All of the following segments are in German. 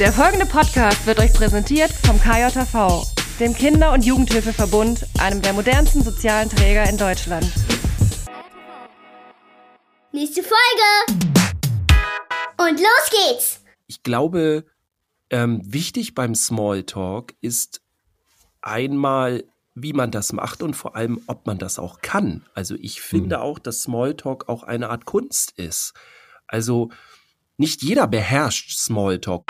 Der folgende Podcast wird euch präsentiert vom KJV, dem Kinder- und Jugendhilfeverbund, einem der modernsten sozialen Träger in Deutschland. Nächste Folge! Und los geht's! Ich glaube, ähm, wichtig beim Smalltalk ist einmal, wie man das macht und vor allem, ob man das auch kann. Also ich finde Hm. auch, dass Smalltalk auch eine Art Kunst ist. Also nicht jeder beherrscht Smalltalk.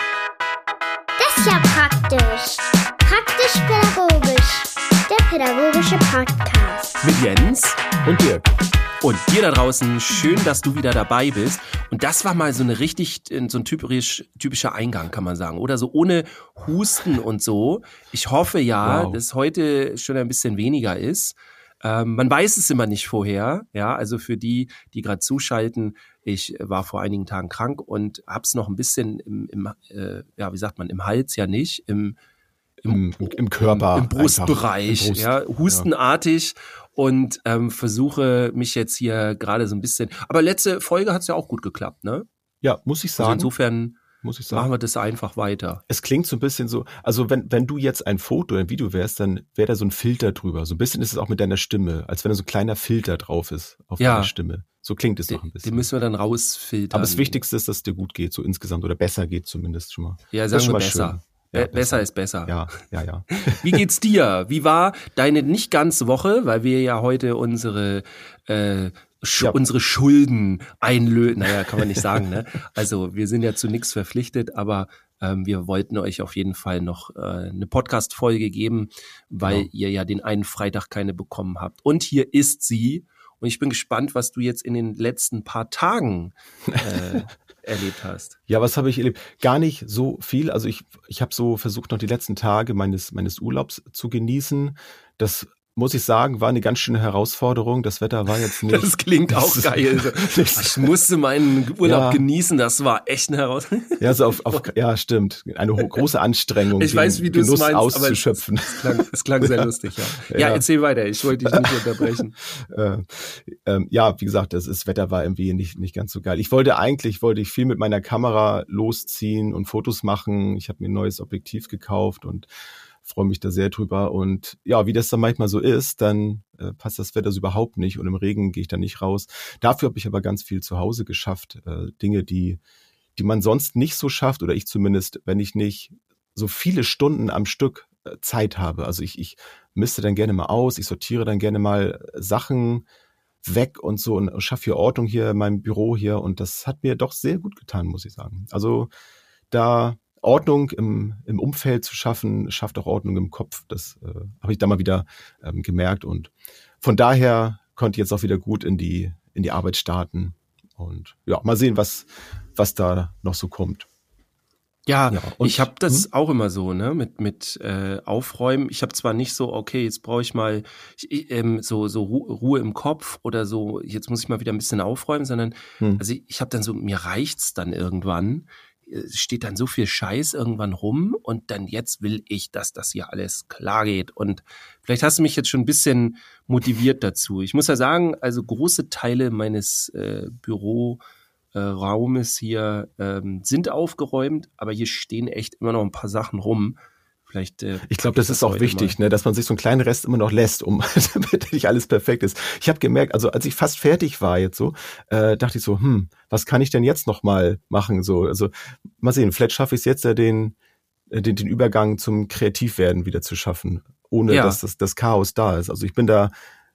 Ist ja praktisch. Praktisch-pädagogisch. Der pädagogische Podcast. Mit Jens Und Dirk. und dir da draußen, schön, dass du wieder dabei bist. Und das war mal so eine richtig, so ein typisch, typischer Eingang, kann man sagen. Oder so ohne Husten und so. Ich hoffe ja, Wow. dass heute schon ein bisschen weniger ist. Ähm, man weiß es immer nicht vorher. Ja, also für die, die gerade zuschalten, ich war vor einigen Tagen krank und hab's noch ein bisschen im, im äh, ja, wie sagt man, im Hals ja nicht, im, Im, im Körper. im. Brustbereich, Im Brust. ja, hustenartig und ähm, versuche mich jetzt hier gerade so ein bisschen. Aber letzte Folge hat's ja auch gut geklappt, ne? Ja, muss ich Also sagen. insofern muss ich sagen. machen wir das einfach weiter. Es klingt so ein bisschen so, also wenn, wenn du jetzt ein Foto oder ein Video wärst, dann wäre da so ein Filter drüber. So ein bisschen ist es auch mit deiner Stimme, als wenn da so ein kleiner Filter drauf ist auf Ja. deiner Stimme. So klingt es Den, doch ein bisschen. müssen wir dann rausfiltern. Aber das Wichtigste ist, dass es dir gut geht, so insgesamt, oder besser geht zumindest schon mal. Ja, sagen wir besser. Ja, Be besser ist besser. Ja, ja, ja. Wie geht's dir? Wie war deine nicht ganze Woche, weil wir ja heute unsere äh, Sch Ja. unsere Schulden einlösen. Naja, kann man nicht sagen, ne? Also wir sind ja zu nichts verpflichtet, aber ähm, wir wollten euch auf jeden Fall noch äh, eine Podcast-Folge geben, weil Genau. ihr ja den einen Freitag keine bekommen habt. Und hier ist sie. Und ich bin gespannt, was du jetzt in den letzten paar Tagen äh, erlebt hast. Ja, was habe ich erlebt? Gar nicht so viel. Also ich, ich habe so versucht, noch die letzten Tage meines, meines Urlaubs zu genießen. Das muss ich sagen, war eine ganz schöne Herausforderung. Das Wetter war jetzt nicht. Das klingt auch Das geil. Ich musste meinen Urlaub Ja. genießen, das war echt eine Herausforderung. Ja, so auf, auf ja, stimmt. Eine große Anstrengung, Ich weiß, wie du es meinst, aber es, auszuschöpfen. es, klang, es klang sehr lustig, ja. Ja, Ja. erzähl weiter, ich wollte dich nicht unterbrechen. äh, ähm, ja, wie gesagt, das, das Wetter war irgendwie nicht, nicht ganz so geil. Ich wollte eigentlich, wollte ich viel mit meiner Kamera losziehen und Fotos machen. Ich habe mir ein neues Objektiv gekauft und freue mich da sehr drüber. Und ja, wie das dann manchmal so ist, dann äh, passt das Wetter so überhaupt nicht und im Regen gehe ich da nicht raus. Dafür habe ich aber ganz viel zu Hause geschafft. Äh, Dinge, die, die man sonst nicht so schafft oder ich zumindest, wenn ich nicht so viele Stunden am Stück äh, Zeit habe. Also ich, ich misste dann gerne mal aus, ich sortiere dann gerne mal Sachen weg und so und schaffe hier Ordnung hier in meinem Büro hier und das hat mir doch sehr gut getan, muss ich sagen. Also da Ordnung im, im Umfeld zu schaffen, schafft auch Ordnung im Kopf. Das äh, habe ich da mal wieder ähm, gemerkt und von daher konnte ich jetzt auch wieder gut in die in die Arbeit starten und ja mal sehen, was was da noch so kommt. Ja, Ja, und- ich habe das auch immer so, ne, mit mit äh, Aufräumen. Ich habe zwar nicht so, okay, jetzt brauche ich mal ich, ähm, so so Ru Ruhe im Kopf oder so, jetzt muss ich mal wieder ein bisschen aufräumen, sondern Hm. also ich, ich habe dann so, mir reicht's dann irgendwann. Steht dann so viel Scheiß irgendwann rum und dann jetzt will ich, dass das hier alles klar geht. Und vielleicht hast du mich jetzt schon ein bisschen motiviert dazu. Ich muss ja sagen, also große Teile meines äh, Büro äh, Raumes hier ähm, sind aufgeräumt, aber hier stehen echt immer noch ein paar Sachen rum. Vielleicht. Äh, Ich glaube, das ist auch wichtig, ne, dass man sich so einen kleinen Rest immer noch lässt, um damit nicht alles perfekt ist. Ich habe gemerkt, also als ich fast fertig war jetzt so, äh, dachte ich so, hm, was kann ich denn jetzt noch mal machen? So, also mal sehen, vielleicht schaffe ich es jetzt ja den, äh, den den Übergang zum Kreativwerden wieder zu schaffen, ohne Ja. dass das, das Chaos da ist. Also ich bin da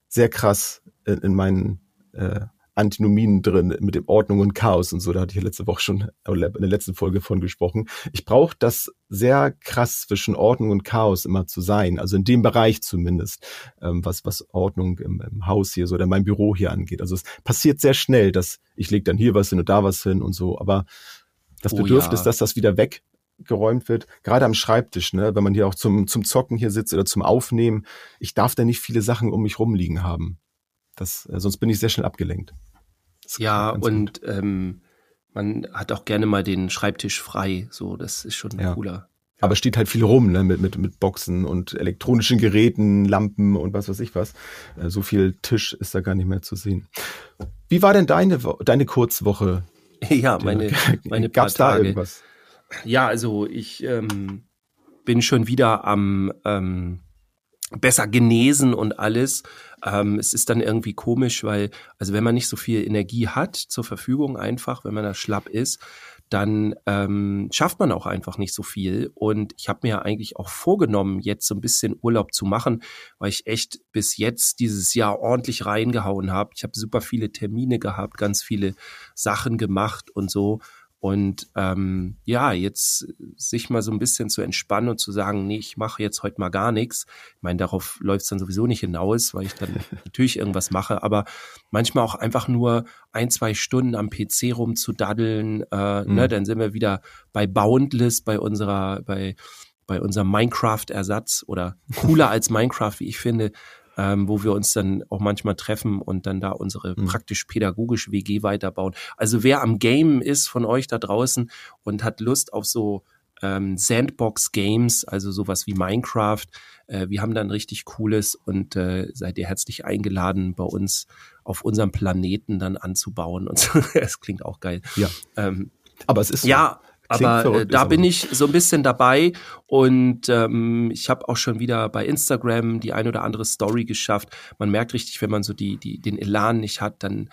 sehr krass in, in meinen äh, Antinomien drin mit dem Ordnung und Chaos und so. Da hatte ich ja letzte Woche schon oder in der letzten Folge von gesprochen. Ich brauche das sehr krass zwischen Ordnung und Chaos immer zu sein. Also in dem Bereich zumindest, ähm, was, was Ordnung im, im Haus hier so oder mein Büro hier angeht. Also es passiert sehr schnell, dass ich lege dann hier was hin und da was hin und so. Aber das Oh Bedürfnis, ja. dass das wieder weggeräumt wird, gerade am Schreibtisch, ne, wenn man hier auch zum, zum Zocken hier sitzt oder zum Aufnehmen, ich darf da nicht viele Sachen um mich rumliegen haben. Das, äh, sonst bin ich sehr schnell abgelenkt. Das Ja, und ähm, man hat auch gerne mal den Schreibtisch frei. So, das ist schon Ja. cooler. Aber es steht halt viel rum, ne, mit, mit, mit Boxen und elektronischen Geräten, Lampen und was weiß ich was. Äh, So viel Tisch ist da gar nicht mehr zu sehen. Wie war denn deine, deine Kurzwoche? Ja, meine, meine Gab's da Tage. irgendwas? Ja, also ich ähm, bin schon wieder am ähm, besser genesen und alles. Ähm, es ist dann irgendwie komisch, weil, also wenn man nicht so viel Energie hat zur Verfügung einfach, wenn man da schlapp ist, dann ähm, schafft man auch einfach nicht so viel. Und ich habe mir ja eigentlich auch vorgenommen, jetzt so ein bisschen Urlaub zu machen, weil ich echt bis jetzt dieses Jahr ordentlich reingehauen habe. Ich habe super viele Termine gehabt, ganz viele Sachen gemacht und so. Und ähm, ja, jetzt sich mal so ein bisschen zu entspannen und zu sagen, nee, ich mache jetzt heute mal gar nichts. Ich meine, darauf läuft es dann sowieso nicht hinaus, weil ich dann natürlich irgendwas mache, aber manchmal auch einfach nur ein, zwei Stunden am PC rumzudaddeln, äh, mhm. ne, dann sind wir wieder bei Boundless, bei unserer, bei bei unserem Minecraft-Ersatz oder cooler als Minecraft, wie ich finde, ähm, wo wir uns dann auch manchmal treffen und dann da unsere mhm. praktisch-pädagogische WG weiterbauen. Also wer am Game ist von euch da draußen und hat Lust auf so ähm, Sandbox-Games, also sowas wie Minecraft. Äh, wir haben dann richtig cooles und äh, seid ihr herzlich eingeladen, bei uns auf unserem Planeten dann anzubauen. Und so. das klingt auch geil. Ja. Ähm, aber es ist ja, aber äh, da bin ich so ein bisschen dabei und ähm, ich habe auch schon wieder bei Instagram die ein oder andere Story geschafft. Man merkt richtig, wenn man so die, die, den Elan nicht hat, dann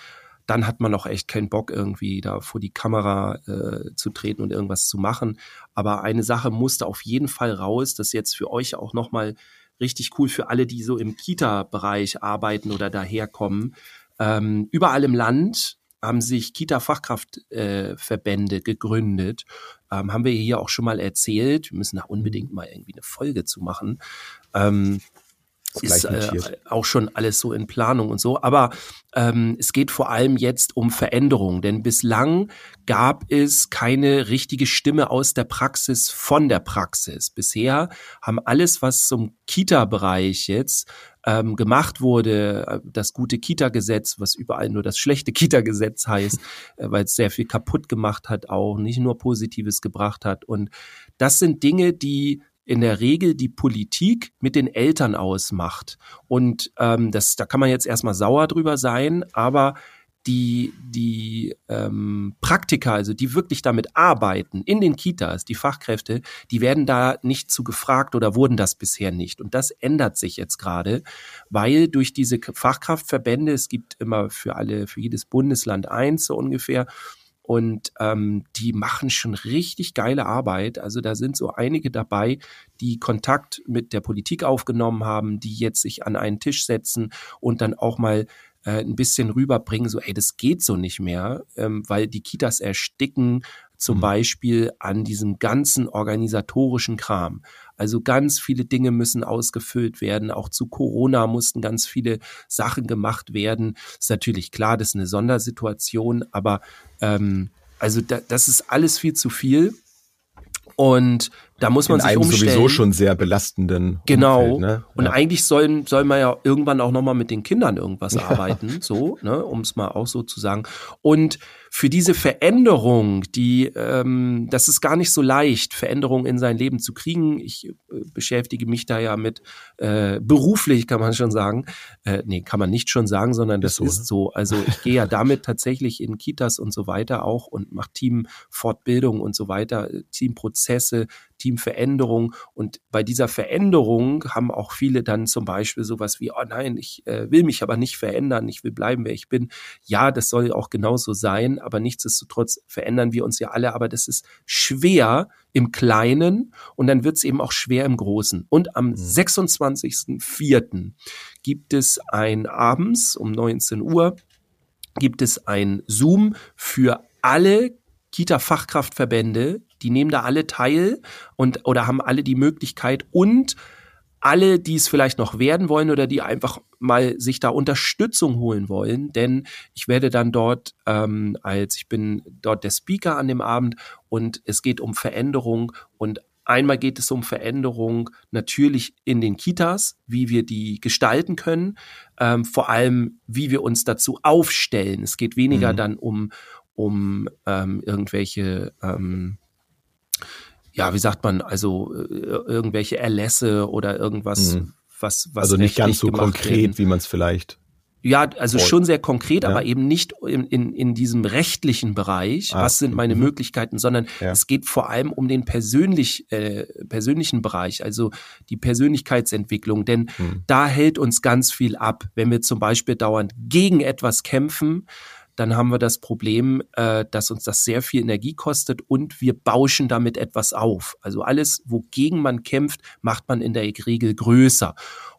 dann hat man auch echt keinen Bock, irgendwie da vor die Kamera äh, zu treten und irgendwas zu machen. Aber eine Sache musste auf jeden Fall raus, das jetzt für euch auch nochmal richtig cool für alle, die so im Kita-Bereich arbeiten oder daherkommen. Ähm, überall im Land haben sich Kita-Fachkraftverbände äh, gegründet. Ähm, haben wir hier auch schon mal erzählt. Wir müssen da unbedingt mal irgendwie eine Folge zu machen. Ähm, ist äh, auch schon alles so in Planung und so. Aber ähm, es geht vor allem jetzt um Veränderung, denn bislang gab es keine richtige Stimme aus der Praxis von der Praxis. Bisher haben alles, was zum Kita-Bereich jetzt ähm, gemacht wurde, äh, das gute Kita-Gesetz, was überall nur das schlechte Kita-Gesetz heißt, äh, weil es sehr viel kaputt gemacht hat, auch nicht nur Positives gebracht hat. Und das sind Dinge, die in der Regel die Politik mit den Eltern ausmacht. Und ähm, das, da kann man jetzt erstmal sauer drüber sein, aber die, die ähm, Praktiker, also die wirklich damit arbeiten in den Kitas, die Fachkräfte, die werden da nicht zu gefragt oder wurden das bisher nicht. Und das ändert sich jetzt gerade, weil durch diese Fachkraftverbände, es gibt immer für alle, für jedes Bundesland eins so ungefähr, und ähm, die machen schon richtig geile Arbeit. Also da sind so einige dabei, die Kontakt mit der Politik aufgenommen haben, die jetzt sich an einen Tisch setzen und dann auch mal äh, ein bisschen rüberbringen, so, ey, das geht so nicht mehr, ähm, weil die Kitas ersticken zum mhm. Beispiel an diesem ganzen organisatorischen Kram. Also ganz viele Dinge müssen ausgefüllt werden. Auch zu Corona mussten ganz viele Sachen gemacht werden. Ist natürlich klar, das ist eine Sondersituation, aber ähm, also da, das ist alles viel zu viel. Und da muss man in sich einem umstellen. sowieso schon sehr belastenden. Genau. Umfeld, ne? Und ja. eigentlich sollen soll man ja irgendwann auch nochmal mit den Kindern irgendwas arbeiten, so, ne, um es mal auch so zu sagen. Und für diese Veränderung, die, ähm, das ist gar nicht so leicht, Veränderung in sein Leben zu kriegen. Ich äh, beschäftige mich da ja mit äh, beruflich, kann man schon sagen. Äh, nee, kann man nicht schon sagen, sondern das ist so. Ist ne? so. Also ich gehe ja damit tatsächlich in Kitas und so weiter auch und mache Teamfortbildung und so weiter, Teamprozesse, Teamveränderung. Und bei dieser Veränderung haben auch viele dann zum Beispiel sowas wie, oh nein, ich äh, will mich aber nicht verändern, ich will bleiben, wer ich bin. Ja, das soll auch genauso sein, aber nichtsdestotrotz verändern wir uns ja alle, aber das ist schwer im Kleinen und dann wird es eben auch schwer im Großen. Und am 26.04. Mhm. gibt es ein abends um 19 Uhr gibt es ein Zoom für alle Kita-Fachkraftverbände, die nehmen da alle teil und oder haben alle die Möglichkeit und alle, die es vielleicht noch werden wollen oder die einfach mal sich da Unterstützung holen wollen, denn ich werde dann dort ähm, als ich bin dort der Speaker an dem Abend und es geht um Veränderung und Einmal geht es um Veränderung natürlich in den Kitas, wie wir die gestalten können, ähm, vor allem wie wir uns dazu aufstellen. Es geht weniger mhm. dann um, um ähm, irgendwelche, ähm, ja, wie sagt man, also äh, irgendwelche Erlässe oder irgendwas, mhm. was, was also nicht ganz so konkret, werden. wie man es vielleicht Ja, also Voll. schon sehr konkret, Ja. aber eben nicht in, in, in diesem rechtlichen Bereich, Ah, was sind meine mhm. Möglichkeiten, sondern Ja. es geht vor allem um den persönlich, äh, persönlichen Bereich, also die Persönlichkeitsentwicklung. Denn Hm. da hält uns ganz viel ab. Wenn wir zum Beispiel dauernd gegen etwas kämpfen, dann haben wir das Problem, äh, dass uns das sehr viel Energie kostet und wir bauschen damit etwas auf. Also alles, wogegen man kämpft, macht man in der Regel größer.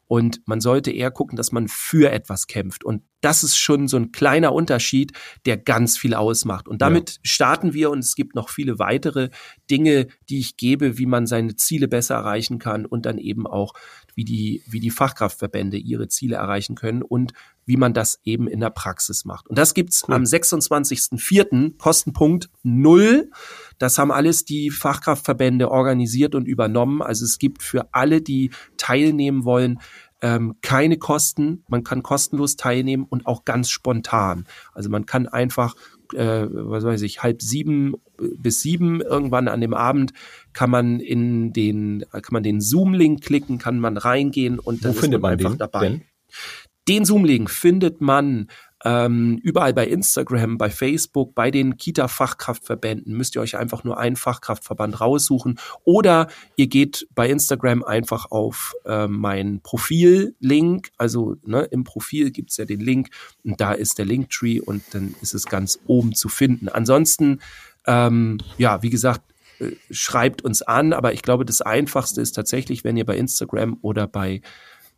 Und man sollte eher gucken, dass man für etwas kämpft. Und das ist schon so ein kleiner Unterschied, der ganz viel ausmacht. Und damit starten wir und es gibt noch viele weitere Dinge, die ich gebe, wie man seine Ziele besser erreichen kann und dann eben auch, wie die, wie die Fachkraftverbände ihre Ziele erreichen können und wie man das eben in der Praxis macht. Und das gibt's Cool. am 26.04. Kostenpunkt null. Das haben alles die Fachkraftverbände organisiert und übernommen. Also es gibt für alle, die teilnehmen wollen, ähm, keine Kosten. Man kann kostenlos teilnehmen und auch ganz spontan. Also man kann einfach, äh, was weiß ich, halb sieben bis sieben irgendwann an dem Abend kann man in den, kann man den Zoom-Link klicken, kann man reingehen und Wo dann ist findet man einfach den dabei. denn? Den Zoom-Link findet man ähm, überall bei Instagram, bei Facebook, bei den Kita-Fachkraftverbänden. Müsst ihr euch einfach nur einen Fachkraftverband raussuchen. Oder ihr geht bei Instagram einfach auf äh, mein Profil-Link. Also ne, im Profil gibt's ja den Link und da ist der Linktree und dann ist es ganz oben zu finden. Ansonsten, ähm, ja, wie gesagt, äh, schreibt uns an, aber ich glaube, das Einfachste ist tatsächlich, wenn ihr bei Instagram oder bei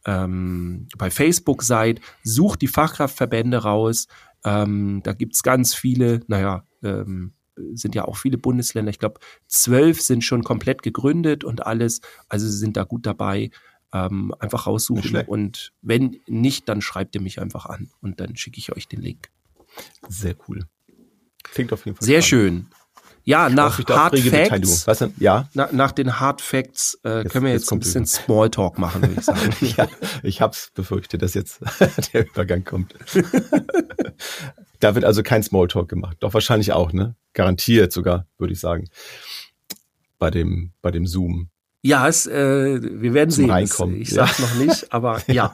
ähm, bei Facebook seid, sucht die Fachkraftverbände raus. Ähm, da gibt's ganz viele, naja, ähm, sind ja auch viele Bundesländer. Ich glaube, zwölf sind schon komplett gegründet und alles. Also sie sind da gut dabei. Ähm, einfach raussuchen. Und wenn nicht, dann schreibt ihr mich einfach an und dann schicke ich euch den Link. Sehr cool. Klingt auf jeden Fall Sehr spannend. schön. Ja, nach Hard. Facts, Was denn? Ja, na, nach den Hard Facts äh, Jetzt- können wir jetzt jetzt, ein bisschen. Smalltalk machen, würde ich sagen. ja, ich hab's befürchtet, dass jetzt der Übergang kommt. da wird also kein Smalltalk gemacht. Doch wahrscheinlich auch, ne? Garantiert sogar, würde ich sagen. Bei dem, bei dem Zoom. Ja, es, äh, wir werden Zum sehen. Reinkommen, Ich ja. sag's noch nicht, aber ja.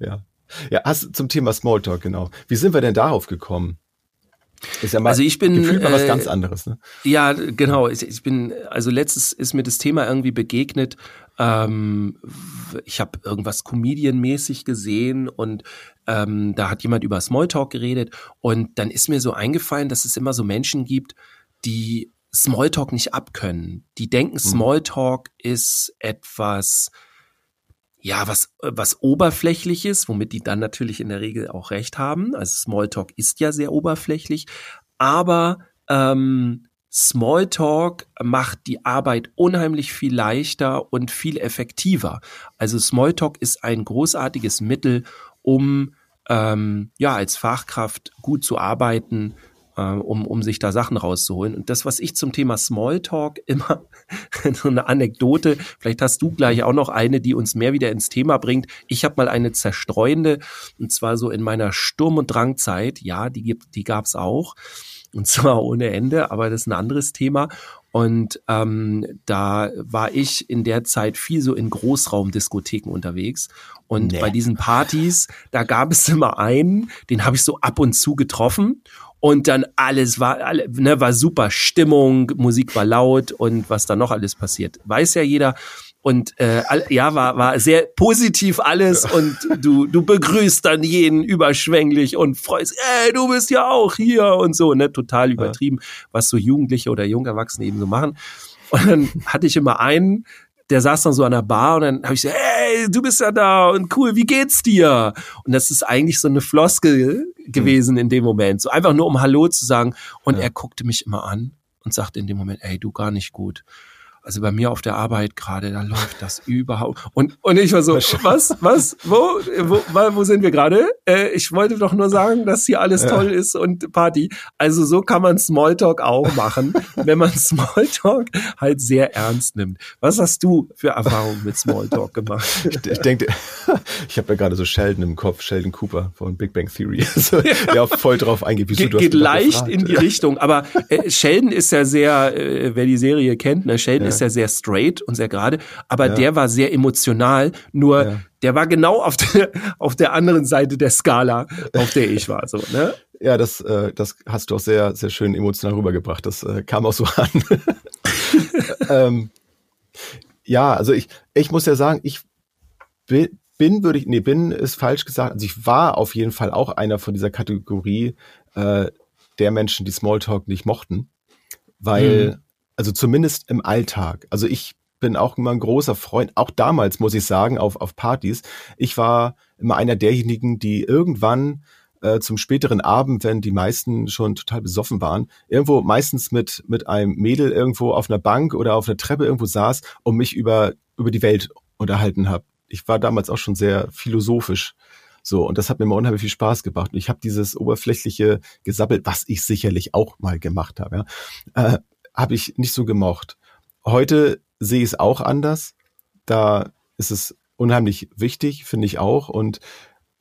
Ja. Ja, hast zum Thema Smalltalk, genau. Wie sind wir denn darauf gekommen? Ist ja mal Also ich bin, mal was äh, ganz anderes, ne? Ja, genau. Ich, ich bin, also letztes ist mir das Thema irgendwie begegnet. Ähm, ich habe irgendwas Comedian-mäßig gesehen und ähm, da hat jemand über Smalltalk geredet und dann ist mir so eingefallen, dass es immer so Menschen gibt, die Smalltalk nicht abkönnen. Die denken, Smalltalk ist etwas, ja, was, was oberflächliches, womit die dann natürlich in der Regel auch recht haben. Also Smalltalk ist ja sehr oberflächlich, aber ähm, Smalltalk macht die Arbeit unheimlich viel leichter und viel effektiver. Also Smalltalk ist ein großartiges Mittel, um ähm, ja als Fachkraft gut zu arbeiten, äh, um, um sich da Sachen rauszuholen. Und das, was ich zum Thema Smalltalk immer, so eine Anekdote, vielleicht hast du gleich auch noch eine, die uns mehr wieder ins Thema bringt. Ich habe mal eine zerstreuende, und zwar so in meiner Sturm- und Drangzeit, ja, die, gibt, die gab's auch, und zwar ohne Ende, aber das ist ein anderes Thema. Und ähm, da war ich in der Zeit viel so in Großraumdiskotheken unterwegs. Und Nee. bei diesen Partys, da gab es immer einen, den habe ich so ab und zu getroffen. Und dann alles war, alle, ne, war super. Stimmung, Musik war laut und was da noch alles passiert, weiß ja jeder. Und äh, ja, war, war sehr positiv alles. Und du, du begrüßt dann jeden überschwänglich und freust, ey, du bist ja auch hier und so, ne, total übertrieben, was so Jugendliche oder Jungerwachsene eben so machen. Und dann hatte ich immer einen, der saß dann so an der Bar und dann habe ich so, hey, du bist ja da und cool, wie geht's dir? Und das ist eigentlich so eine Floskel gewesen in dem Moment, so einfach nur um Hallo zu sagen. Und Ja. er guckte mich immer an und sagte in dem Moment, ey, du gar nicht gut. Also bei mir auf der Arbeit gerade, da läuft das überhaupt. Und, und ich war so, was, was, wo, wo, wo, sind wir gerade? Äh, ich wollte doch nur sagen, dass hier alles toll ist und Party. Also so kann man Smalltalk auch machen, wenn man Smalltalk halt sehr ernst nimmt. Was hast du für Erfahrungen mit Smalltalk gemacht? Ich denke, ich habe ja gerade so Sheldon im Kopf, Sheldon Cooper von Big Bang Theory, so, der auch voll drauf eingeht. Wieso, Geht, du hast geht leicht gefragt. in die Richtung, aber äh, Sheldon ist ja sehr, äh, wer die Serie kennt, ne, Sheldon Ja. ist ja sehr straight und sehr gerade, aber Ja. der war sehr emotional, nur Ja. der war genau auf der, auf der anderen Seite der Skala, auf der ich war, so, ne? Ja, das, äh, das hast du auch sehr, sehr schön emotional rübergebracht. Das äh, kam auch so an. ähm, ja, also ich, ich muss ja sagen, ich bin, bin würde ich, nee, bin ist falsch gesagt. Also ich war auf jeden Fall auch einer von dieser Kategorie äh, der Menschen, die Smalltalk nicht mochten, weil, Mhm. Also zumindest im Alltag. Also ich bin auch immer ein großer Freund, auch damals muss ich sagen, auf, auf Partys. Ich war immer einer derjenigen, die irgendwann äh, zum späteren Abend, wenn die meisten schon total besoffen waren, irgendwo meistens mit, mit einem Mädel irgendwo auf einer Bank oder auf einer Treppe irgendwo saß und mich über, über die Welt unterhalten habe. Ich war damals auch schon sehr philosophisch. So, und das hat mir immer unheimlich viel Spaß gemacht. Und ich habe dieses oberflächliche gesabbelt, was ich sicherlich auch mal gemacht habe, ja, äh, habe ich nicht so gemocht. Heute sehe ich es auch anders. Da ist es unheimlich wichtig, finde ich auch. Und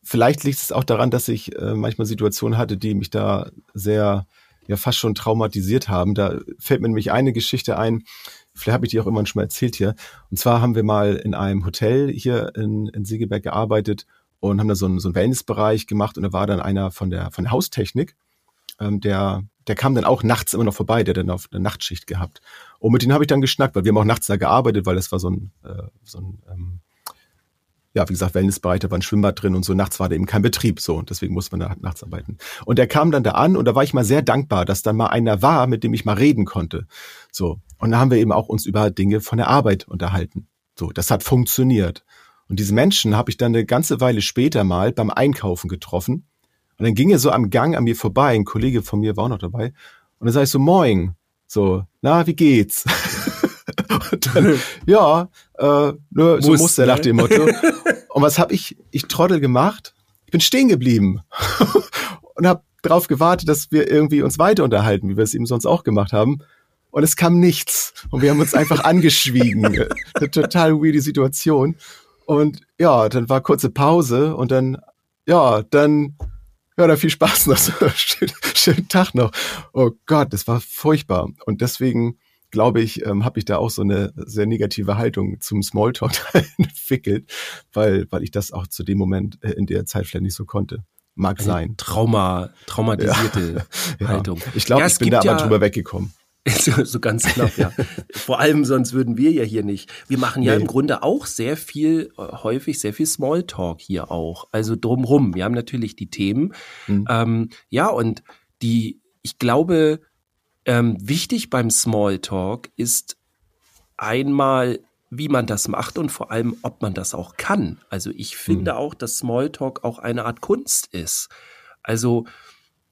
vielleicht liegt es auch daran, dass ich äh, manchmal Situationen hatte, die mich da sehr, ja, fast schon traumatisiert haben. Da fällt mir nämlich eine Geschichte ein, vielleicht habe ich die auch immer schon mal erzählt hier. Und zwar haben wir mal in einem Hotel hier in, in Segeberg gearbeitet und haben da so einen, so einen Wellnessbereich gemacht und da war dann einer von der, von der Haustechnik, ähm, der, der kam dann auch nachts immer noch vorbei, der dann auf eine Nachtschicht gehabt. Und mit denen habe ich dann geschnackt, weil wir haben auch nachts da gearbeitet, weil das war so ein, äh, so ein ähm, ja, wie gesagt, Wellnessbereich, da war ein Schwimmbad drin und so. Nachts war da eben kein Betrieb, so. Und deswegen musste man da nachts arbeiten. Und der kam dann da an und da war ich mal sehr dankbar, dass dann mal einer war, mit dem ich mal reden konnte. So. Und da haben wir eben auch uns über Dinge von der Arbeit unterhalten. So. Das hat funktioniert. Und diese Menschen habe ich dann eine ganze Weile später mal beim Einkaufen getroffen. Und dann ging er so am Gang an mir vorbei. Ein Kollege von mir war auch noch dabei. Und dann sage ich so, moin. So, na, wie geht's? und dann, ja, äh, nur, so Muss, muss der ne? nach dem Motto. Und was habe ich, ich Trottel gemacht? Ich bin stehen geblieben und habe darauf gewartet, dass wir irgendwie uns weiter unterhalten, wie wir es eben sonst auch gemacht haben. Und es kam nichts. Und wir haben uns einfach angeschwiegen. Eine total weirde Situation. Und ja, dann war kurze Pause und dann, ja, dann, ja, dann viel Spaß noch. So, schön, schönen Tag noch. Oh Gott, das war furchtbar. Und deswegen glaube ich, ähm, habe ich da auch so eine sehr negative Haltung zum Smalltalk entwickelt, weil, weil ich das auch zu dem Moment äh, in der Zeit vielleicht nicht so konnte. Mag sein. Trauma, traumatisierte Ja. Haltung. Ich glaube, Ja, ich bin da aber ja- drüber weggekommen. So, so ganz knapp, ja. Vor allem, sonst würden wir ja hier nicht. Wir machen ja Nee. im Grunde auch sehr viel, äh, häufig sehr viel Smalltalk hier auch. Also drumrum. Wir haben natürlich die Themen. Mhm. Ähm, ja, und die, ich glaube, ähm, wichtig beim Smalltalk ist einmal, wie man das macht und vor allem, ob man das auch kann. Also ich finde auch, dass Smalltalk auch eine Art Kunst ist. Also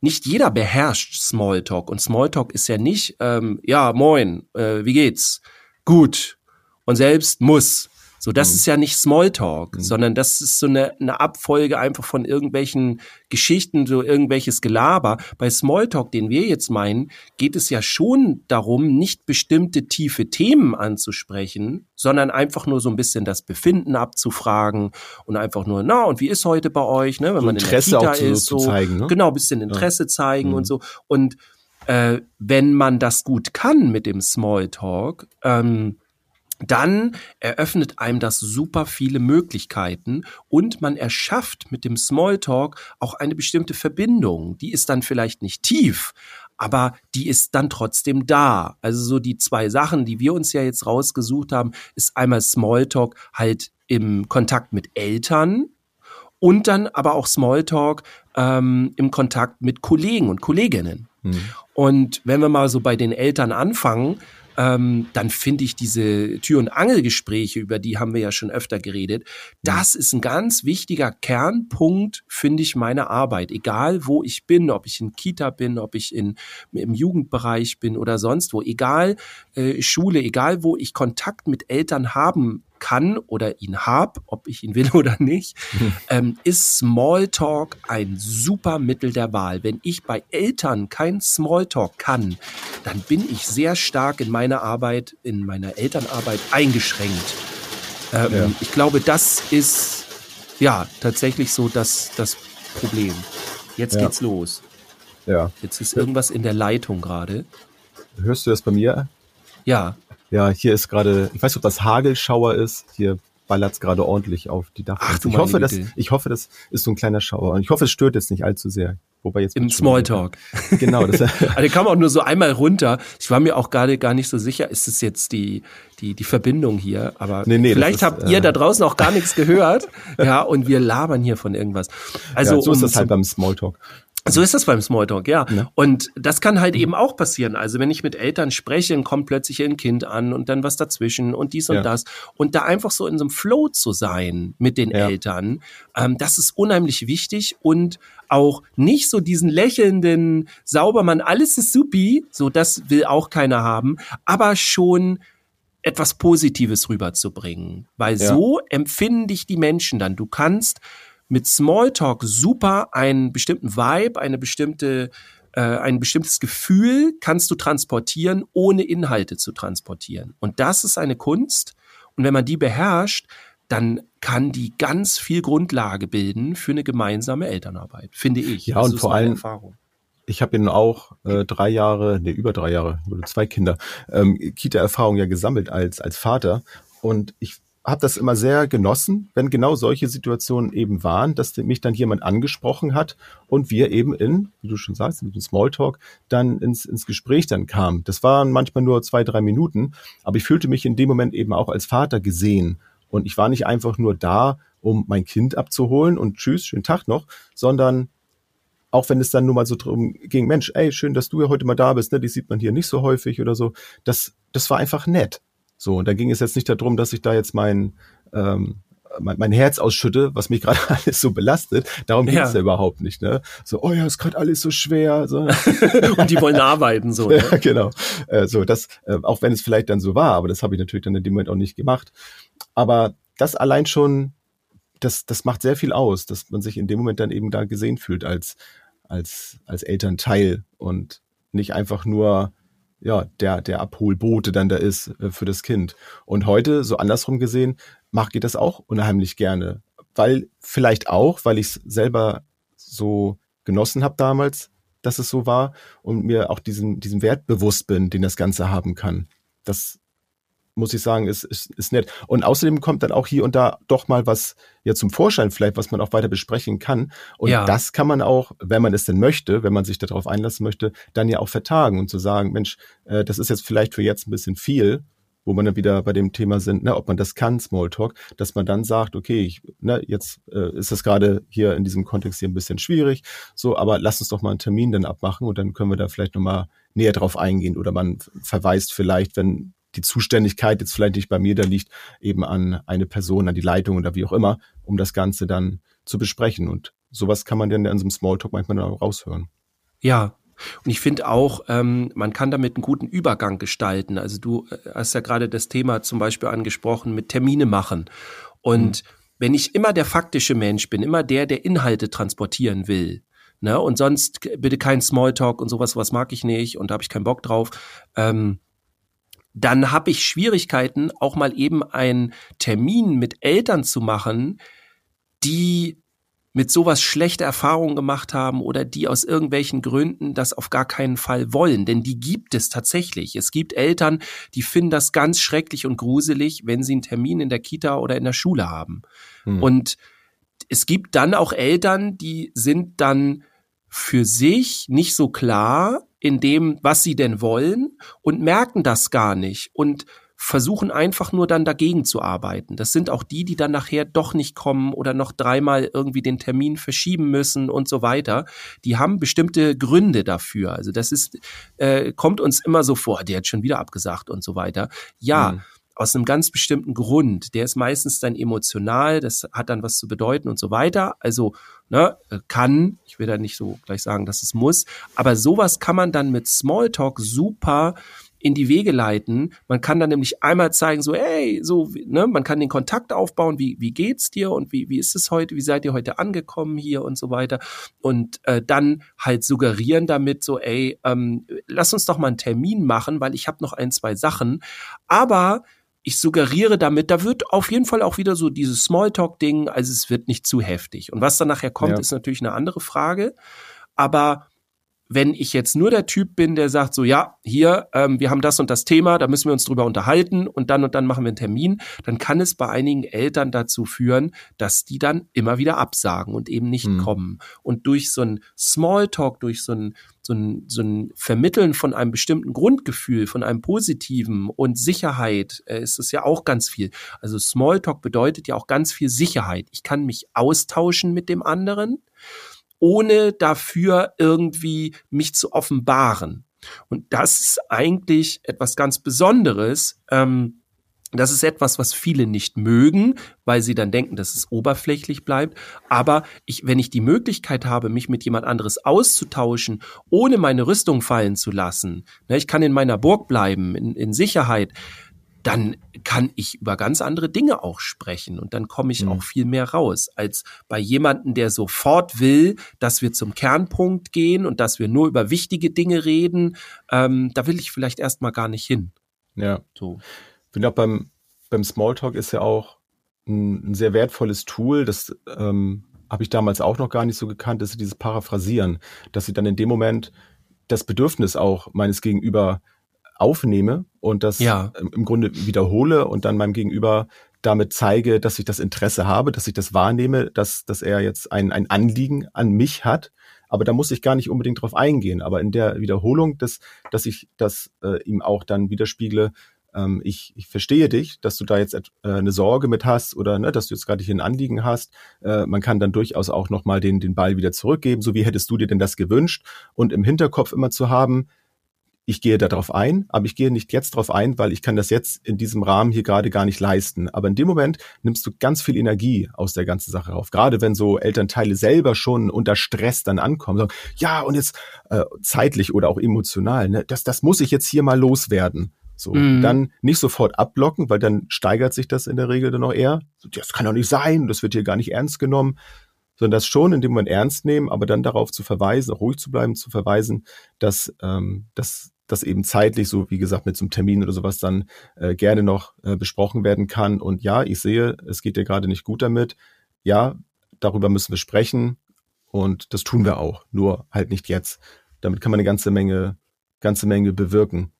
nicht jeder beherrscht Smalltalk und Smalltalk ist ja nicht, ähm, ja, moin, äh, wie geht's? Gut. Und selbst muss. So, das Mhm. ist ja nicht Smalltalk, Mhm. sondern das ist so eine, eine Abfolge einfach von irgendwelchen Geschichten, so irgendwelches Gelaber. Bei Smalltalk, den wir jetzt meinen, geht es ja schon darum, nicht bestimmte tiefe Themen anzusprechen, sondern einfach nur so ein bisschen das Befinden abzufragen und einfach nur, na, und wie ist heute bei euch, ne, wenn So man Interesse in der Kita auch zu- ist, so, zeigen, ne? genau, ein bisschen Interesse zeigen Mhm. und so. Und äh, wenn man das gut kann mit dem Smalltalk, ähm, dann eröffnet einem das super viele Möglichkeiten und man erschafft mit dem Smalltalk auch eine bestimmte Verbindung. Die ist dann vielleicht nicht tief, aber die ist dann trotzdem da. Also so die zwei Sachen, die wir uns ja jetzt rausgesucht haben, ist einmal Smalltalk halt im Kontakt mit Eltern und dann aber auch Smalltalk ähm, im Kontakt mit Kollegen und Kolleginnen. Mhm. Und wenn wir mal so bei den Eltern anfangen, ähm, dann finde ich diese Tür- und Angelgespräche, über die haben wir ja schon öfter geredet, das ist ein ganz wichtiger Kernpunkt, finde ich, meiner Arbeit. Egal, wo ich bin, ob ich in Kita bin, ob ich in, im Jugendbereich bin oder sonst wo, egal äh, Schule, egal wo ich Kontakt mit Eltern haben kann oder ihn hab, ob ich ihn will oder nicht, ähm, ist Smalltalk ein super Mittel der Wahl. Wenn ich bei Eltern kein Smalltalk kann, dann bin ich sehr stark in meiner Arbeit, in meiner Elternarbeit eingeschränkt. Ähm, Ja. Ich glaube, das ist ja tatsächlich so das, das Problem. Jetzt Ja. geht's los. Ja. Jetzt ist irgendwas in der Leitung gerade. Hörst du das bei mir? Ja, Ja, hier ist gerade, ich weiß nicht, ob das Hagelschauer ist. Hier ballert es gerade ordentlich auf die Dachfenster. Ich hoffe, das, ich hoffe, das ist so ein kleiner Schauer. Und ich hoffe, es stört jetzt nicht allzu sehr. Wobei jetzt Im Smalltalk. Genau. Das also kam auch nur so einmal runter. Ich war mir auch gerade gar nicht so sicher, ist es jetzt die, die, die Verbindung hier. Aber nee, nee, vielleicht ist, habt ihr äh, da draußen auch gar nichts gehört. ja, und wir labern hier von irgendwas. Also ja, so ist das halt beim Smalltalk. So ist das beim Smalltalk, ja. ja. Und das kann halt eben auch passieren. Also wenn ich mit Eltern spreche, dann kommt plötzlich ein Kind an und dann was dazwischen und dies und ja. das. Und da einfach so in so einem Flow zu sein mit den ja. Eltern, ähm, das ist unheimlich wichtig und auch nicht so diesen lächelnden Saubermann, alles ist supi, so das will auch keiner haben, aber schon etwas Positives rüberzubringen. Weil so empfinden dich die Menschen dann. Du kannst mit Smalltalk super einen bestimmten Vibe, eine bestimmte äh, ein bestimmtes Gefühl kannst du transportieren, ohne Inhalte zu transportieren. Und das ist eine Kunst. Und wenn man die beherrscht, dann kann die ganz viel Grundlage bilden für eine gemeinsame Elternarbeit, finde ich. Ja, das und vor allem, Erfahrung. ich habe ihn auch äh, drei Jahre, nee, über drei Jahre, zwei Kinder, ähm, Kita-Erfahrung ja gesammelt als, als Vater. Und ich habe das immer sehr genossen, wenn genau solche Situationen eben waren, dass mich dann jemand angesprochen hat und wir eben in, wie du schon sagst, mit dem Smalltalk dann ins, ins Gespräch dann kamen. Das waren manchmal nur zwei, drei Minuten, aber ich fühlte mich in dem Moment eben auch als Vater gesehen. Und ich war nicht einfach nur da, um mein Kind abzuholen und tschüss, schönen Tag noch, sondern auch wenn es dann nur mal so drum ging, Mensch, ey, schön, dass du ja heute mal da bist, ne, die sieht man hier nicht so häufig oder so. Das, das war einfach nett. So, und da ging es jetzt nicht darum, dass ich da jetzt mein, ähm, mein, mein Herz ausschütte, was mich gerade alles so belastet. Darum geht es ja. ja überhaupt nicht. Ne? So, oh ja, ist gerade alles so schwer. So. und die wollen arbeiten so. Ne? Ja, genau. Äh, so, das, äh, auch wenn es vielleicht dann so war, aber das habe ich natürlich dann in dem Moment auch nicht gemacht. Aber das allein schon, das, das macht sehr viel aus, dass man sich in dem Moment dann eben da gesehen fühlt als, als, als Elternteil und nicht einfach nur ja, der, der Abholbote dann da ist äh, für das Kind. Und heute, so andersrum gesehen, mache ich das auch unheimlich gerne. Weil, vielleicht auch, weil ich es selber so genossen habe damals, dass es so war und mir auch diesen, diesen Wert bewusst bin, den das Ganze haben kann. Das muss ich sagen, ist, ist, ist nett. Und außerdem kommt dann auch hier und da doch mal was ja zum Vorschein vielleicht, was man auch weiter besprechen kann. Und ja. das kann man auch, wenn man es denn möchte, wenn man sich darauf einlassen möchte, dann ja auch vertagen und zu sagen, Mensch, äh, das ist jetzt vielleicht für jetzt ein bisschen viel, wo man dann wieder bei dem Thema sind, ne, ob man das kann, Smalltalk, dass man dann sagt, okay, ich, ne, jetzt äh, ist das gerade hier in diesem Kontext hier ein bisschen schwierig, so, aber lass uns doch mal einen Termin dann abmachen und dann können wir da vielleicht nochmal näher drauf eingehen oder man verweist vielleicht, wenn die Zuständigkeit jetzt vielleicht nicht bei mir da liegt, eben an eine Person, an die Leitung oder wie auch immer, um das Ganze dann zu besprechen. Und sowas kann man dann in so einem Smalltalk manchmal dann auch raushören. Ja, und ich finde auch, ähm, man kann damit einen guten Übergang gestalten. Also du äh, hast ja gerade das Thema zum Beispiel angesprochen mit Termine machen. Und mhm. wenn ich immer der faktische Mensch bin, immer der, der Inhalte transportieren will, ne, und sonst bitte kein Smalltalk und sowas, was mag ich nicht und da habe ich keinen Bock drauf, ähm, dann habe ich Schwierigkeiten, auch mal eben einen Termin mit Eltern zu machen, die mit sowas schlechte Erfahrungen gemacht haben oder die aus irgendwelchen Gründen das auf gar keinen Fall wollen. Denn die gibt es tatsächlich. Es gibt Eltern, die finden das ganz schrecklich und gruselig, wenn sie einen Termin in der Kita oder in der Schule haben. Hm. Und es gibt dann auch Eltern, die sind dann für sich nicht so klar in dem, was sie denn wollen und merken das gar nicht und versuchen einfach nur dann dagegen zu arbeiten. Das sind auch die, die dann nachher doch nicht kommen oder noch dreimal irgendwie den Termin verschieben müssen und so weiter. Die haben bestimmte Gründe dafür. Also das ist, äh, kommt uns immer so vor, der hat schon wieder abgesagt und so weiter. Ja, mhm aus einem ganz bestimmten Grund. Der ist meistens dann emotional, das hat dann was zu bedeuten und so weiter. Also ne, kann, ich will da nicht so gleich sagen, dass es muss, aber sowas kann man dann mit Smalltalk super in die Wege leiten. Man kann dann nämlich einmal zeigen, so, ey, so, ne, man kann den Kontakt aufbauen, wie, wie geht's dir und wie, wie ist es heute, wie seid ihr heute angekommen hier und so weiter. Und äh, dann halt suggerieren damit so, ey, ähm, lass uns doch mal einen Termin machen, weil ich habe noch ein, zwei Sachen. Aber ich suggeriere damit, da wird auf jeden Fall auch wieder so dieses Smalltalk-Ding, also es wird nicht zu heftig. Und was dann nachher kommt, ja. ist natürlich eine andere Frage. Aber wenn ich jetzt nur der Typ bin, der sagt so, ja, hier, ähm, wir haben das und das Thema, da müssen wir uns drüber unterhalten und dann und dann machen wir einen Termin, dann kann es bei einigen Eltern dazu führen, dass die dann immer wieder absagen und eben nicht mhm. kommen. Und durch so ein Smalltalk, durch so ein, so ein, so ein Vermitteln von einem bestimmten Grundgefühl, von einem positiven und Sicherheit, äh, ist es ja auch ganz viel. Also Smalltalk bedeutet ja auch ganz viel Sicherheit. Ich kann mich austauschen mit dem anderen ohne dafür irgendwie mich zu offenbaren. Und das ist eigentlich etwas ganz Besonderes. Ähm, das ist etwas, was viele nicht mögen, weil sie dann denken, dass es oberflächlich bleibt. Aber ich, wenn ich die Möglichkeit habe, mich mit jemand anderes auszutauschen, ohne meine Rüstung fallen zu lassen, ne, ich kann in meiner Burg bleiben, in, in Sicherheit, dann kann ich über ganz andere Dinge auch sprechen und dann komme ich mhm. auch viel mehr raus als bei jemanden, der sofort will, dass wir zum Kernpunkt gehen und dass wir nur über wichtige Dinge reden. Ähm, da will ich vielleicht erstmal gar nicht hin. Ja. So. Ich finde auch beim, beim Smalltalk ist ja auch ein, ein sehr wertvolles Tool, das ähm, habe ich damals auch noch gar nicht so gekannt, ist dieses Paraphrasieren, dass sie dann in dem Moment das Bedürfnis auch meines Gegenüber aufnehme und das ja. im Grunde wiederhole und dann meinem Gegenüber damit zeige, dass ich das Interesse habe, dass ich das wahrnehme, dass, dass er jetzt ein, ein Anliegen an mich hat. Aber da muss ich gar nicht unbedingt drauf eingehen. Aber in der Wiederholung, des, dass ich das äh, ihm auch dann widerspiegle, ähm, ich, ich verstehe dich, dass du da jetzt äh, eine Sorge mit hast oder ne, dass du jetzt gerade hier ein Anliegen hast. Äh, man kann dann durchaus auch nochmal den, den Ball wieder zurückgeben. So wie hättest du dir denn das gewünscht? Und im Hinterkopf immer zu haben, ich gehe darauf ein, aber ich gehe nicht jetzt darauf ein, weil ich kann das jetzt in diesem Rahmen hier gerade gar nicht leisten. Aber in dem Moment nimmst du ganz viel Energie aus der ganzen Sache auf. Gerade wenn so Elternteile selber schon unter Stress dann ankommen, sagen, ja, und jetzt äh, zeitlich oder auch emotional, ne, das, das muss ich jetzt hier mal loswerden. So, mhm. dann nicht sofort abblocken, weil dann steigert sich das in der Regel dann noch eher. Das kann doch nicht sein, das wird hier gar nicht ernst genommen sondern das schon in dem Moment ernst nehmen, aber dann darauf zu verweisen, ruhig zu bleiben, zu verweisen, dass, ähm, dass das eben zeitlich, so wie gesagt, mit so einem Termin oder sowas dann äh, gerne noch äh, besprochen werden kann. Und ja, ich sehe, es geht dir gerade nicht gut damit. Ja, darüber müssen wir sprechen und das tun wir auch, nur halt nicht jetzt. Damit kann man eine ganze Menge, ganze Menge bewirken.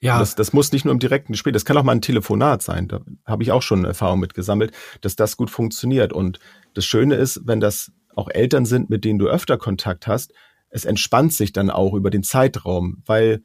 Ja. Das, das muss nicht nur im direkten Gespräch, das kann auch mal ein Telefonat sein. Da habe ich auch schon Erfahrung mit gesammelt, dass das gut funktioniert. Und das Schöne ist, wenn das auch Eltern sind, mit denen du öfter Kontakt hast, es entspannt sich dann auch über den Zeitraum, weil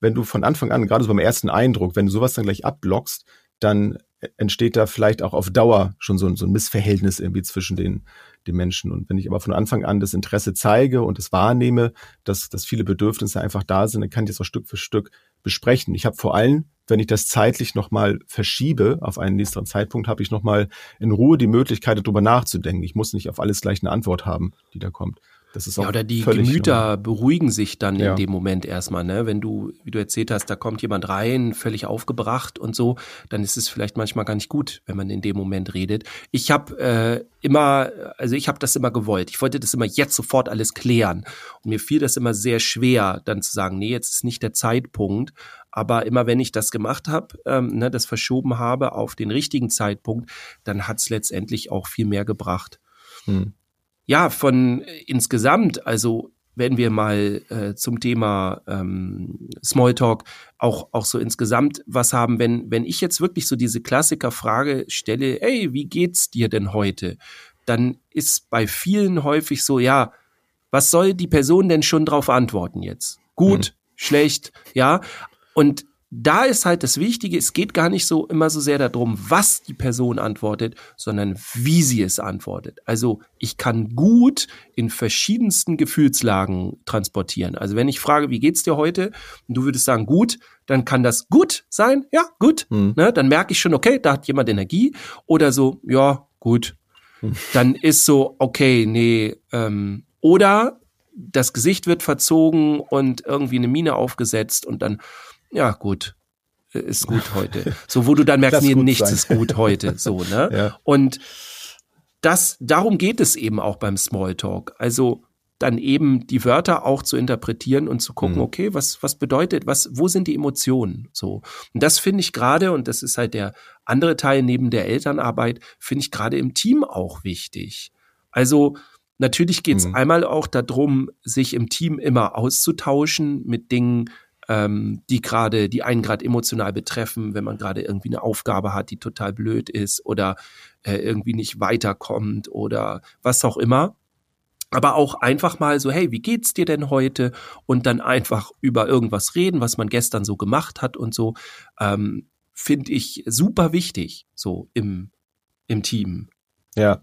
wenn du von Anfang an, gerade so beim ersten Eindruck, wenn du sowas dann gleich abblockst, dann entsteht da vielleicht auch auf Dauer schon so ein, so ein Missverhältnis irgendwie zwischen den, den Menschen. Und wenn ich aber von Anfang an das Interesse zeige und es wahrnehme, dass, dass viele Bedürfnisse einfach da sind, dann kann ich das auch Stück für Stück besprechen. Ich habe vor allem, wenn ich das zeitlich nochmal verschiebe auf einen nächsten Zeitpunkt, habe ich nochmal in Ruhe die Möglichkeit, darüber nachzudenken. Ich muss nicht auf alles gleich eine Antwort haben, die da kommt. Das ist auch ja, oder die Gemüter normal. beruhigen sich dann ja. in dem Moment erstmal, ne? Wenn du, wie du erzählt hast, da kommt jemand rein, völlig aufgebracht und so, dann ist es vielleicht manchmal gar nicht gut, wenn man in dem Moment redet. Ich habe äh, immer, also ich habe das immer gewollt. Ich wollte das immer jetzt sofort alles klären. Und mir fiel das immer sehr schwer, dann zu sagen, nee, jetzt ist nicht der Zeitpunkt. Aber immer wenn ich das gemacht habe, ähm, ne, das verschoben habe auf den richtigen Zeitpunkt, dann hat's letztendlich auch viel mehr gebracht. Hm ja, von äh, insgesamt, also wenn wir mal äh, zum Thema ähm, Smalltalk auch, auch so insgesamt was haben, wenn, wenn ich jetzt wirklich so diese Klassikerfrage stelle, ey, wie geht's dir denn heute? Dann ist bei vielen häufig so, ja, was soll die Person denn schon drauf antworten jetzt? Gut, mhm. schlecht, ja. Und da ist halt das Wichtige, es geht gar nicht so immer so sehr darum, was die Person antwortet, sondern wie sie es antwortet. Also ich kann gut in verschiedensten Gefühlslagen transportieren. Also wenn ich frage, wie geht's dir heute? Und du würdest sagen, gut, dann kann das gut sein, ja, gut. Hm. Ne, dann merke ich schon, okay, da hat jemand Energie. Oder so, ja, gut. Hm. Dann ist so, okay, nee, ähm, oder das Gesicht wird verzogen und irgendwie eine Mine aufgesetzt und dann ja, gut, äh, ist gut heute. So, wo du dann merkst, nee, nichts sein. ist gut heute, so, ne? Ja. Und das, darum geht es eben auch beim Smalltalk. Also, dann eben die Wörter auch zu interpretieren und zu gucken, mhm. okay, was, was bedeutet, was, wo sind die Emotionen? So. Und das finde ich gerade, und das ist halt der andere Teil neben der Elternarbeit, finde ich gerade im Team auch wichtig. Also, Natürlich geht es Mhm. einmal auch darum, sich im Team immer auszutauschen mit Dingen, ähm, die gerade, die einen gerade emotional betreffen, wenn man gerade irgendwie eine Aufgabe hat, die total blöd ist oder äh, irgendwie nicht weiterkommt oder was auch immer. Aber auch einfach mal so, hey, wie geht's dir denn heute? Und dann einfach über irgendwas reden, was man gestern so gemacht hat und so, ähm, finde ich super wichtig, so im, im Team. Ja.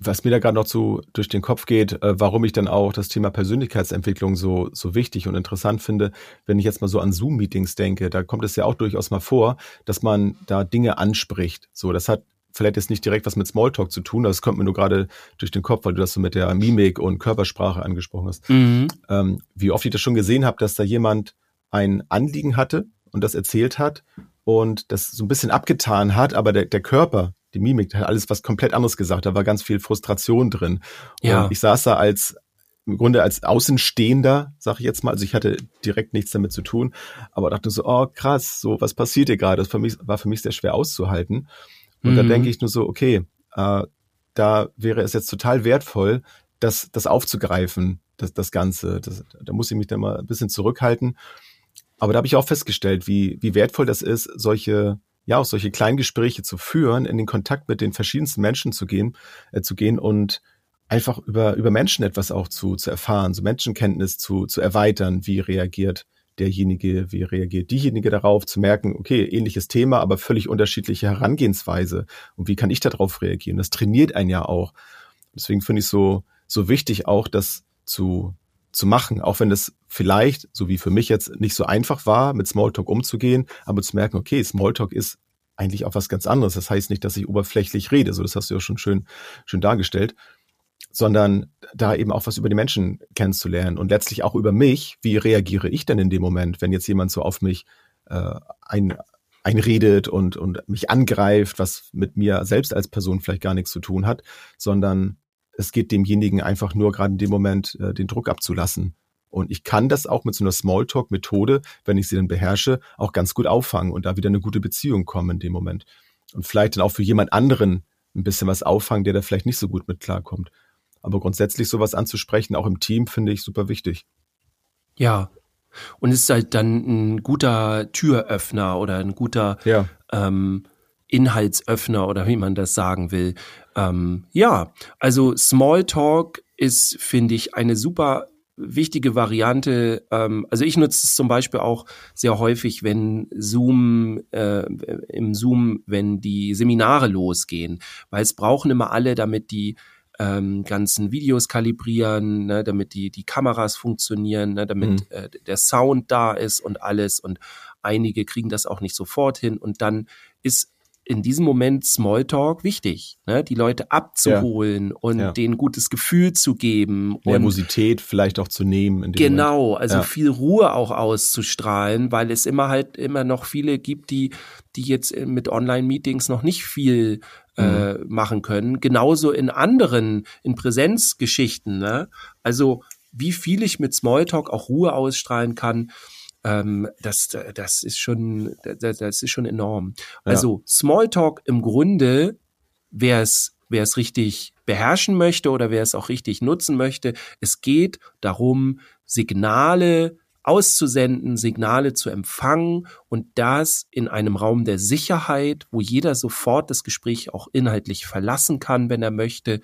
Was mir da gerade noch so durch den Kopf geht, äh, warum ich dann auch das Thema Persönlichkeitsentwicklung so, so wichtig und interessant finde, wenn ich jetzt mal so an Zoom-Meetings denke, da kommt es ja auch durchaus mal vor, dass man da Dinge anspricht. So, das hat vielleicht jetzt nicht direkt was mit Smalltalk zu tun, das kommt mir nur gerade durch den Kopf, weil du das so mit der Mimik und Körpersprache angesprochen hast. Mhm. Ähm, wie oft ich das schon gesehen habe, dass da jemand ein Anliegen hatte und das erzählt hat und das so ein bisschen abgetan hat, aber der, der Körper, die Mimik, hat alles was komplett anderes gesagt. Da war ganz viel Frustration drin. Ja. Und ich saß da als im Grunde als Außenstehender, sag ich jetzt mal, also ich hatte direkt nichts damit zu tun, aber dachte so, oh krass, so was passiert hier gerade? Das für mich, war für mich sehr schwer auszuhalten. Und da Mhm. denke ich nur so, okay, äh, da wäre es jetzt total wertvoll, das, das aufzugreifen, das, das Ganze. Das, da muss ich mich dann mal ein bisschen zurückhalten. Aber da habe ich auch festgestellt, wie, wie wertvoll das ist, solche, ja, auch solche kleinen Gespräche zu führen, in den Kontakt mit den verschiedensten Menschen zu gehen, äh, zu gehen und einfach über, über Menschen etwas auch zu, zu erfahren, so Menschenkenntnis zu, zu erweitern, wie reagiert derjenige, wie reagiert diejenige darauf, zu merken, okay, ähnliches Thema, aber völlig unterschiedliche Herangehensweise. Und wie kann ich darauf reagieren? Das trainiert einen ja auch. Deswegen finde ich so, so wichtig auch, das zu, zu machen, auch wenn das vielleicht, so wie für mich jetzt, nicht so einfach war, mit Smalltalk umzugehen, aber zu merken, okay, Smalltalk ist eigentlich auch was ganz anderes. Das heißt nicht, dass ich oberflächlich rede, so das hast du ja schon schön, schön dargestellt, sondern da eben auch was über die Menschen kennenzulernen und letztlich auch über mich. Wie reagiere ich denn in dem Moment, wenn jetzt jemand so auf mich äh, ein, einredet und, und mich angreift, was mit mir selbst als Person vielleicht gar nichts zu tun hat, sondern es geht demjenigen einfach nur gerade in dem Moment äh, den Druck abzulassen. Und ich kann das auch mit so einer Smalltalk-Methode, wenn ich sie dann beherrsche, auch ganz gut auffangen und da wieder eine gute Beziehung kommen in dem Moment. Und vielleicht dann auch für jemand anderen ein bisschen was auffangen, der da vielleicht nicht so gut mit klarkommt. Aber grundsätzlich sowas anzusprechen, auch im Team, finde ich super wichtig. Ja. Und es ist halt dann ein guter Türöffner oder ein guter Ja. ähm, Inhaltsöffner oder wie man das sagen will. Ähm, ja, also Smalltalk ist, finde ich, eine super wichtige Variante. Ähm, also ich nutze es zum Beispiel auch sehr häufig, wenn Zoom, äh, im Zoom, wenn die Seminare losgehen, weil es brauchen immer alle, damit die ähm, ganzen Videos kalibrieren, ne, damit die, die Kameras funktionieren, ne, damit Mhm. äh, der Sound da ist und alles. Und einige kriegen das auch nicht sofort hin. Und dann ist in diesem Moment Smalltalk wichtig, ne? die Leute abzuholen und Ja. denen gutes Gefühl zu geben. Und Nervosität vielleicht auch zu nehmen. Dem Moment. Genau, also Ja. viel Ruhe auch auszustrahlen, weil es immer halt immer noch viele gibt, die, die jetzt mit Online-Meetings noch nicht viel äh, Mhm. machen können. Genauso in anderen, in Präsenzgeschichten. Ne? Also wie viel ich mit Smalltalk auch Ruhe ausstrahlen kann, ähm, das, das ist schon, das, das ist schon enorm. Ja. Also Smalltalk im Grunde, wer es, wer es richtig beherrschen möchte oder wer es auch richtig nutzen möchte, es geht darum, Signale auszusenden, Signale zu empfangen und das in einem Raum der Sicherheit, wo jeder sofort das Gespräch auch inhaltlich verlassen kann, wenn er möchte.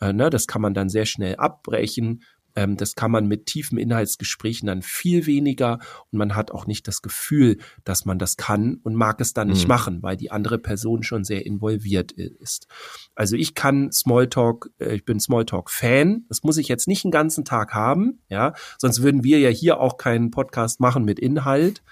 Äh, ne, das kann man dann sehr schnell abbrechen. Ähm, das kann man mit tiefen Inhaltsgesprächen dann viel weniger und man hat auch nicht das Gefühl, dass man das kann und mag es dann nicht Mhm. machen, weil die andere Person schon sehr involviert ist. Also ich kann Smalltalk, äh, ich bin Smalltalk-Fan. Das muss ich jetzt nicht den ganzen Tag haben, ja, sonst würden wir ja hier auch keinen Podcast machen mit Inhalt.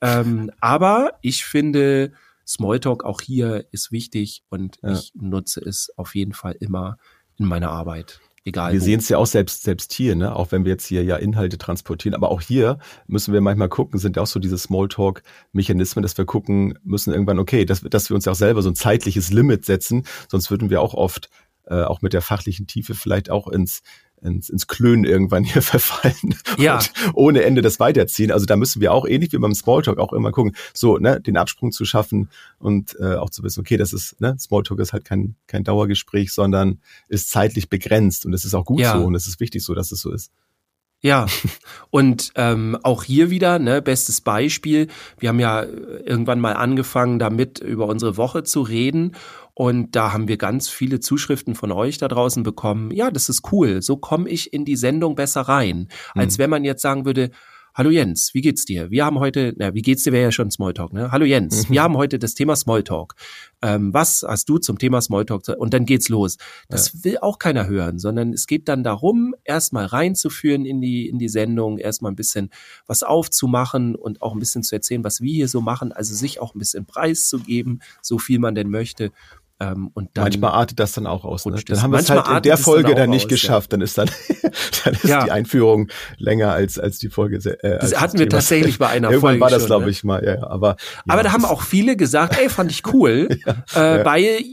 Ähm, aber ich finde, Smalltalk auch hier ist wichtig und Ja. ich nutze es auf jeden Fall immer in meiner Arbeit. Egal. Wir sehen es ja auch selbst, selbst hier, ne? auch wenn wir jetzt hier ja Inhalte transportieren. Aber auch hier müssen wir manchmal gucken, sind ja auch so diese Smalltalk-Mechanismen, dass wir gucken müssen irgendwann, okay, dass, dass wir uns ja auch selber so ein zeitliches Limit setzen. Sonst würden wir auch oft, äh, auch mit der fachlichen Tiefe vielleicht auch ins, ins, ins Klönen irgendwann hier verfallen Ja. und ohne Ende das weiterziehen. Also da müssen wir auch ähnlich wie beim Smalltalk auch immer gucken, so ne, den Absprung zu schaffen und äh, auch zu wissen, okay, das ist ne, Smalltalk ist halt kein kein Dauergespräch, sondern ist zeitlich begrenzt und das ist auch gut Ja. so und es ist wichtig so, dass es so ist. Ja, und ähm, auch hier wieder, ne, bestes Beispiel. Wir haben ja irgendwann mal angefangen, damit über unsere Woche zu reden. Und da haben wir ganz viele Zuschriften von euch da draußen bekommen. Ja, das ist cool. So komme ich in die Sendung besser rein. Als wenn man jetzt sagen würde, Hallo Jens, wie geht's dir? Wir haben heute, na, wie geht's dir wäre ja schon Smalltalk, ne? Hallo Jens, wir haben heute das Thema Smalltalk. Ähm, was hast du zum Thema Smalltalk? Und dann geht's los. Das will auch keiner hören, sondern es geht dann darum, erstmal reinzuführen in die, in die Sendung, erstmal ein bisschen was aufzumachen und auch ein bisschen zu erzählen, was wir hier so machen, also sich auch ein bisschen preiszugeben, so viel man denn möchte. Ähm, und dann, Manchmal artet das dann auch aus. Ne? Dann haben wir es halt in der dann Folge auch dann nicht aus, ja. geschafft. Dann ist dann, dann ist Ja. die Einführung länger als als die Folge. Äh, Das hatten wir Thema. tatsächlich bei einer Irgendwann Folge war das, glaube ne? ich mal. Ja, ja, aber ja, Aber da haben das- auch viele gesagt, ey, fand ich cool, äh, weil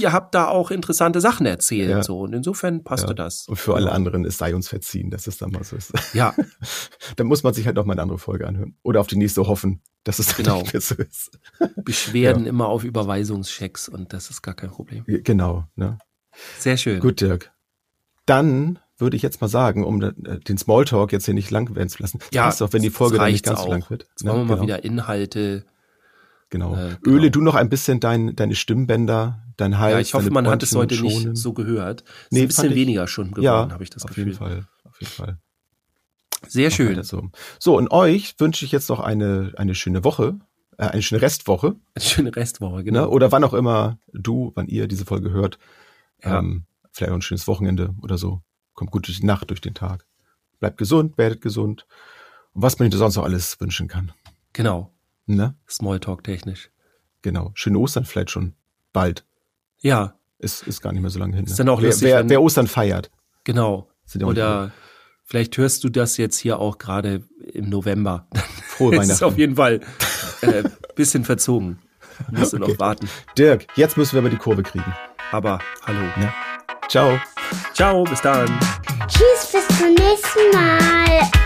ihr habt da auch interessante Sachen erzählt. Ja. So. Und insofern passte das. und für alle anderen, es sei uns verziehen, dass es dann mal so ist. Ja, dann muss man sich halt noch mal eine andere Folge anhören oder auf die nächste hoffen, dass es dann Genau. nicht mehr so ist. Beschwerden immer auf Überweisungschecks und das ist gar kein Problem. Genau. Ne? Sehr schön. Gut, Dirk. Dann würde ich jetzt mal sagen, um äh, den Smalltalk jetzt hier nicht lang werden zu lassen. Ja, passt auch, wenn die das Folge dann nicht ganz so auch. lang wird. Jetzt machen wir Ne? mal Genau. wieder Inhalte. Genau. Äh, genau. Öle du noch ein bisschen dein, deine Stimmbänder, dein Hals. Ja, ich hoffe, man hat es heute Bronchien nicht schonen. so gehört. Ist Nee, ein bisschen ich- weniger schon geworden, ja, habe ich das auf Gefühl. jeden Fall. Auf jeden Fall. Sehr schön. So. so, und euch wünsche ich jetzt noch eine, eine schöne Woche, äh, eine schöne Restwoche, Eine schöne Restwoche, ne? genau. oder wann auch immer du, wann ihr diese Folge hört. Ja. Ähm, vielleicht auch ein schönes Wochenende oder so. Kommt gut durch die Nacht, durch den Tag. Bleibt gesund, werdet gesund. Und was man dir sonst noch alles wünschen kann. Genau. Ne? Smalltalk technisch. Genau. Schöne Ostern vielleicht schon bald. Ja, Ist, ist gar nicht mehr so lange hin. Ist ne? dann auch wer, lustig, wer, wenn- wer Ostern feiert. genau. Ja Oder vielleicht hörst du das jetzt hier auch gerade im November. Frohe Es ist Weihnachten. auf jeden Fall äh, bisschen verzogen. Musst du noch Okay. warten. Dirk, jetzt müssen wir aber die Kurve kriegen. Aber hallo. Ne? Ciao. Ciao, bis dann. Tschüss, bis zum nächsten Mal.